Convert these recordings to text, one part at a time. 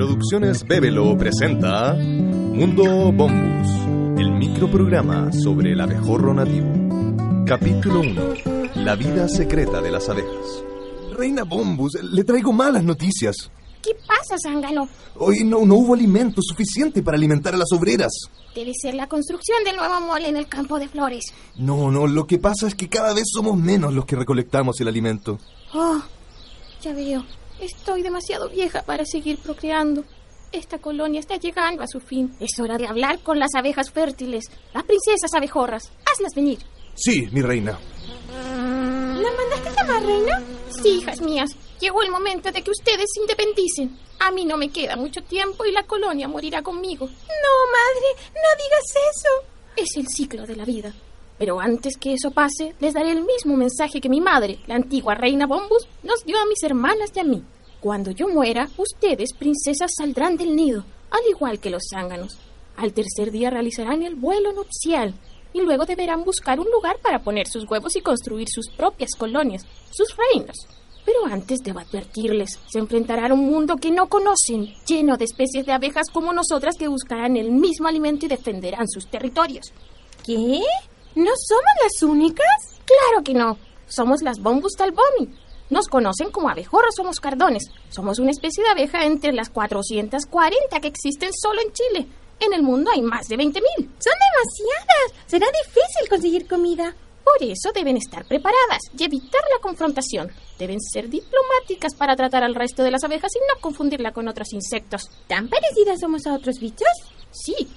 Producciones Bébelo presenta Mundo Bombus, el microprograma sobre el abejorro nativo. Capítulo 1. La vida secreta de las abejas. Reina Bombus, le traigo malas noticias. ¿Qué pasa, Zángano? Hoy no, no hubo alimento suficiente para alimentar a las obreras. Debe ser la construcción del nuevo mole en el campo de flores. No, no, lo que pasa es que cada vez somos menos los que recolectamos el alimento. Oh, ya veo. Estoy demasiado vieja para seguir procreando. Esta colonia está llegando a su fin. Es hora de hablar con las abejas fértiles, las princesas abejorras. Hazlas venir. Sí, mi reina. ¿La mandaste llamar, reina? Sí, hijas mías. Llegó el momento de que ustedes se independicen. A mí no me queda mucho tiempo y la colonia morirá conmigo. No, madre, no digas eso. Es el ciclo de la vida. Pero antes que eso pase, les daré el mismo mensaje que mi madre, la antigua reina Bombus, nos dio a mis hermanas y a mí. Cuando yo muera, ustedes, princesas, saldrán del nido, al igual que los zánganos. Al tercer día realizarán el vuelo nupcial y luego deberán buscar un lugar para poner sus huevos y construir sus propias colonias, sus reinos. Pero antes debo advertirles, se enfrentarán a un mundo que no conocen, lleno de especies de abejas como nosotras que buscarán el mismo alimento y defenderán sus territorios. ¿Qué? ¿No somos las únicas? Claro que no. Somos las Bombus talbomi. Nos conocen como abejorros o moscardones. Somos una especie de abeja entre las 440 que existen solo en Chile. En el mundo hay más de 20.000. Son demasiadas. Será difícil conseguir comida. Por eso deben estar preparadas y evitar la confrontación. Deben ser diplomáticas para tratar al resto de las abejas y no confundirla con otros insectos. ¿Tan parecidas somos a otros bichos? Sí,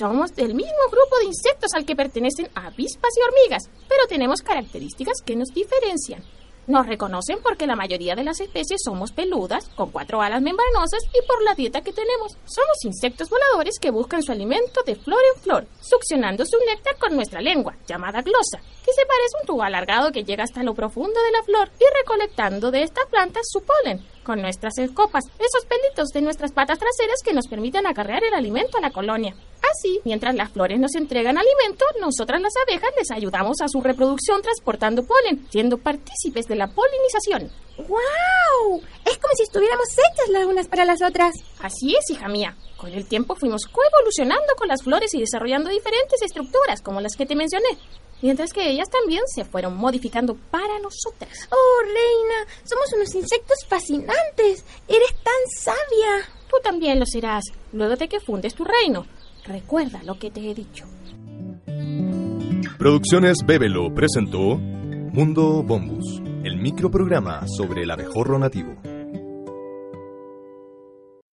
somos del mismo grupo de insectos al que pertenecen avispas y hormigas, pero tenemos características que nos diferencian. Nos reconocen porque la mayoría de las especies somos peludas, con cuatro alas membranosas y por la dieta que tenemos. Somos insectos voladores que buscan su alimento de flor en flor, succionando su néctar con nuestra lengua, llamada glosa, que se parece a un tubo alargado que llega hasta lo profundo de la flor y recolectando de estas plantas su polen, con nuestras escopas, esos pelitos de nuestras patas traseras que nos permiten acarrear el alimento a la colonia. Así, mientras las flores nos entregan alimento, nosotras las abejas les ayudamos a su reproducción transportando polen, siendo partícipes de la polinización. ¡Guau! Es como si estuviéramos hechas las unas para las otras. Así es, hija mía. Con el tiempo fuimos coevolucionando con las flores y desarrollando diferentes estructuras, como las que te mencioné, mientras que ellas también se fueron modificando para nosotras. Oh, reina, somos unos insectos fascinantes. Eres tan sabia. Tú también lo serás, luego de que fundes tu reino. Recuerda lo que te he dicho. Producciones Bébelo presentó Mundo Bombus, el microprograma sobre el abejorro nativo.